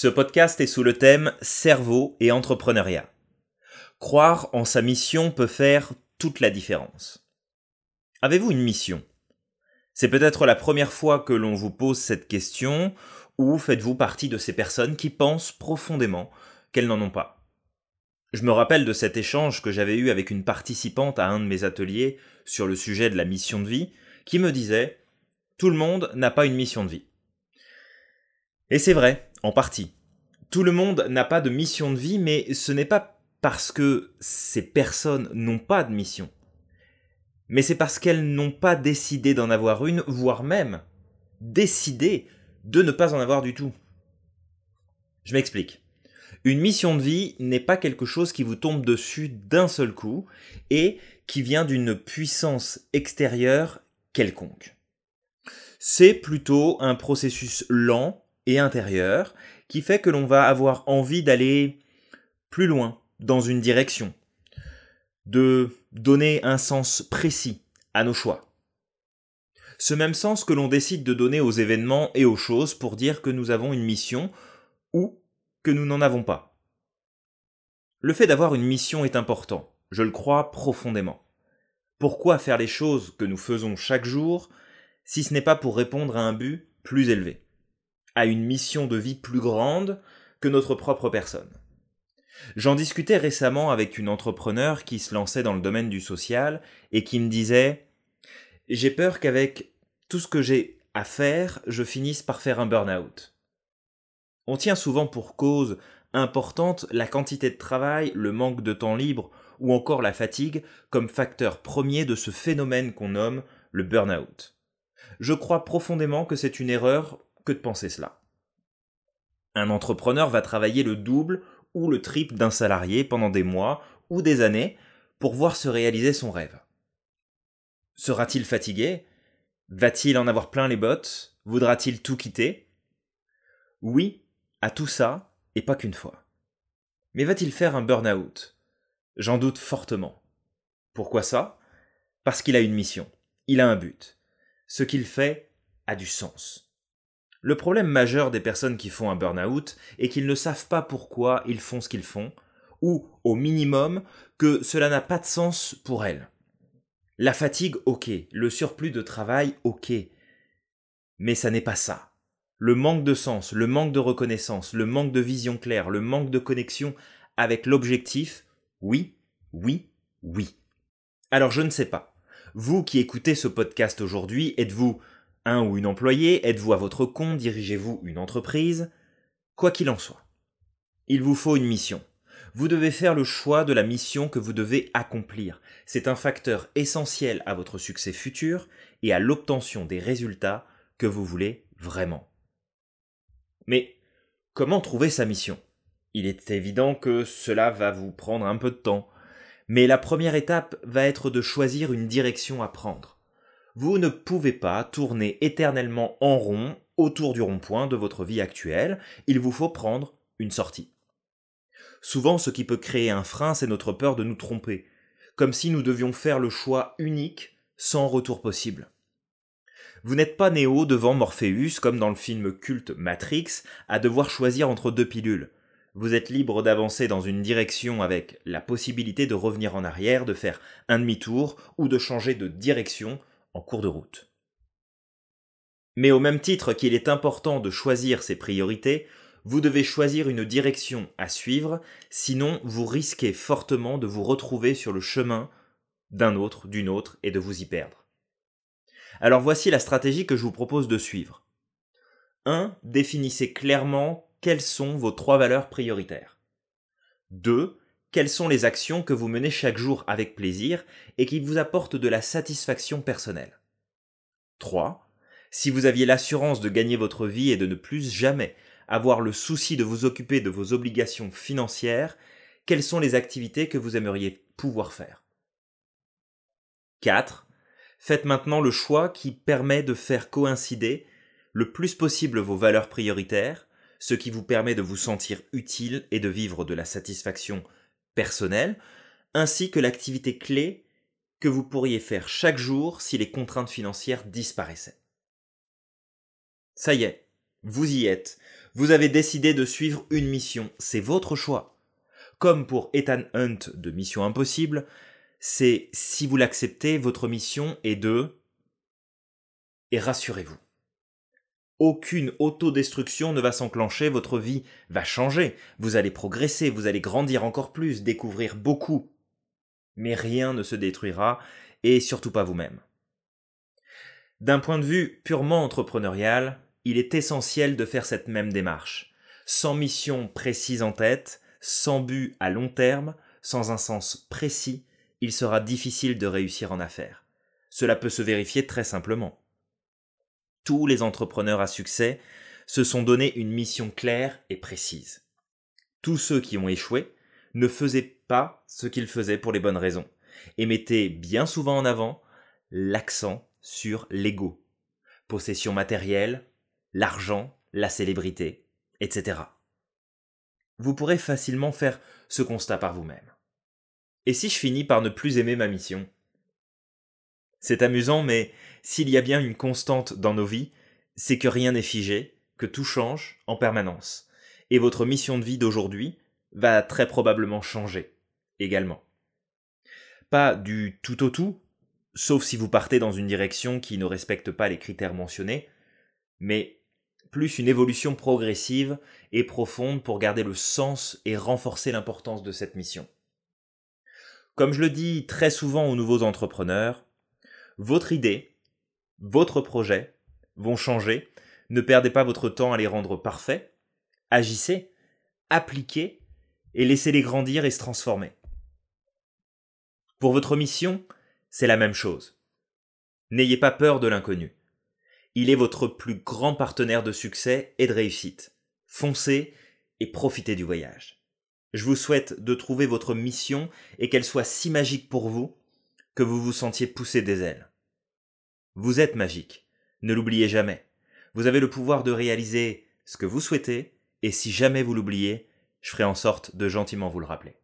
Ce podcast est sous le thème Cerveau et entrepreneuriat. Croire en sa mission peut faire toute la différence. Avez-vous une mission? C'est peut-être la première fois que l'on vous pose cette question, ou faites-vous partie de ces personnes qui pensent profondément qu'elles n'en ont pas? Je me rappelle de cet échange que j'avais eu avec une participante à un de mes ateliers sur le sujet de la mission de vie, qui me disait Tout le monde n'a pas une mission de vie. Et c'est vrai, en partie. Tout le monde n'a pas de mission de vie, mais ce n'est pas parce que ces personnes n'ont pas de mission. Mais c'est parce qu'elles n'ont pas décidé d'en avoir une, voire même décidé de ne pas en avoir du tout. Je m'explique. Une mission de vie n'est pas quelque chose qui vous tombe dessus d'un seul coup et qui vient d'une puissance extérieure quelconque. C'est plutôt un processus lent et intérieur qui fait que l'on va avoir envie d'aller plus loin dans une direction, de donner un sens précis à nos choix. Ce même sens que l'on décide de donner aux événements et aux choses pour dire que nous avons une mission ou que nous n'en avons pas. Le fait d'avoir une mission est important, je le crois profondément. Pourquoi faire les choses que nous faisons chaque jour si ce n'est pas pour répondre à un but plus élevé? À une mission de vie plus grande que notre propre personne. J'en discutais récemment avec une entrepreneur qui se lançait dans le domaine du social et qui me disait J'ai peur qu'avec tout ce que j'ai à faire, je finisse par faire un burn-out. On tient souvent pour cause importante la quantité de travail, le manque de temps libre ou encore la fatigue comme facteur premier de ce phénomène qu'on nomme le burn-out. Je crois profondément que c'est une erreur de penser cela? Un entrepreneur va travailler le double ou le triple d'un salarié pendant des mois ou des années pour voir se réaliser son rêve. Sera-t-il fatigué? Va-t-il en avoir plein les bottes? Voudra-t-il tout quitter? Oui, à tout ça, et pas qu'une fois. Mais va-t-il faire un burn-out? J'en doute fortement. Pourquoi ça? Parce qu'il a une mission, il a un but. Ce qu'il fait a du sens. Le problème majeur des personnes qui font un burn-out est qu'ils ne savent pas pourquoi ils font ce qu'ils font, ou, au minimum, que cela n'a pas de sens pour elles. La fatigue, ok, le surplus de travail, ok. Mais ça n'est pas ça. Le manque de sens, le manque de reconnaissance, le manque de vision claire, le manque de connexion avec l'objectif, oui, oui, oui. Alors je ne sais pas. Vous qui écoutez ce podcast aujourd'hui, êtes-vous un ou une employée, êtes-vous à votre compte, dirigez-vous une entreprise Quoi qu'il en soit, il vous faut une mission. Vous devez faire le choix de la mission que vous devez accomplir. C'est un facteur essentiel à votre succès futur et à l'obtention des résultats que vous voulez vraiment. Mais comment trouver sa mission? Il est évident que cela va vous prendre un peu de temps, mais la première étape va être de choisir une direction à prendre. Vous ne pouvez pas tourner éternellement en rond autour du rond-point de votre vie actuelle, il vous faut prendre une sortie. Souvent ce qui peut créer un frein, c'est notre peur de nous tromper, comme si nous devions faire le choix unique sans retour possible. Vous n'êtes pas Néo devant Morpheus, comme dans le film culte Matrix, à devoir choisir entre deux pilules. Vous êtes libre d'avancer dans une direction avec la possibilité de revenir en arrière, de faire un demi-tour ou de changer de direction cours de route. Mais au même titre qu'il est important de choisir ses priorités, vous devez choisir une direction à suivre, sinon vous risquez fortement de vous retrouver sur le chemin d'un autre, d'une autre, et de vous y perdre. Alors voici la stratégie que je vous propose de suivre. 1. Définissez clairement quelles sont vos trois valeurs prioritaires. 2 quelles sont les actions que vous menez chaque jour avec plaisir et qui vous apportent de la satisfaction personnelle? 3. Si vous aviez l'assurance de gagner votre vie et de ne plus jamais avoir le souci de vous occuper de vos obligations financières, quelles sont les activités que vous aimeriez pouvoir faire? 4. Faites maintenant le choix qui permet de faire coïncider le plus possible vos valeurs prioritaires, ce qui vous permet de vous sentir utile et de vivre de la satisfaction personnel, ainsi que l'activité clé que vous pourriez faire chaque jour si les contraintes financières disparaissaient. Ça y est, vous y êtes. Vous avez décidé de suivre une mission, c'est votre choix. Comme pour Ethan Hunt de Mission Impossible, c'est si vous l'acceptez, votre mission est de... Et rassurez-vous, aucune autodestruction ne va s'enclencher, votre vie va changer, vous allez progresser, vous allez grandir encore plus, découvrir beaucoup. Mais rien ne se détruira, et surtout pas vous-même. D'un point de vue purement entrepreneurial, il est essentiel de faire cette même démarche. Sans mission précise en tête, sans but à long terme, sans un sens précis, il sera difficile de réussir en affaires. Cela peut se vérifier très simplement. Les entrepreneurs à succès se sont donné une mission claire et précise. Tous ceux qui ont échoué ne faisaient pas ce qu'ils faisaient pour les bonnes raisons, et mettaient bien souvent en avant l'accent sur l'ego, possession matérielle, l'argent, la célébrité, etc. Vous pourrez facilement faire ce constat par vous-même. Et si je finis par ne plus aimer ma mission? C'est amusant, mais s'il y a bien une constante dans nos vies, c'est que rien n'est figé, que tout change en permanence. Et votre mission de vie d'aujourd'hui va très probablement changer également. Pas du tout au tout, sauf si vous partez dans une direction qui ne respecte pas les critères mentionnés, mais plus une évolution progressive et profonde pour garder le sens et renforcer l'importance de cette mission. Comme je le dis très souvent aux nouveaux entrepreneurs, votre idée, votre projet vont changer, ne perdez pas votre temps à les rendre parfaits, agissez, appliquez et laissez-les grandir et se transformer. Pour votre mission, c'est la même chose. N'ayez pas peur de l'inconnu. Il est votre plus grand partenaire de succès et de réussite. Foncez et profitez du voyage. Je vous souhaite de trouver votre mission et qu'elle soit si magique pour vous que vous vous sentiez pousser des ailes. Vous êtes magique, ne l'oubliez jamais. Vous avez le pouvoir de réaliser ce que vous souhaitez et si jamais vous l'oubliez, je ferai en sorte de gentiment vous le rappeler.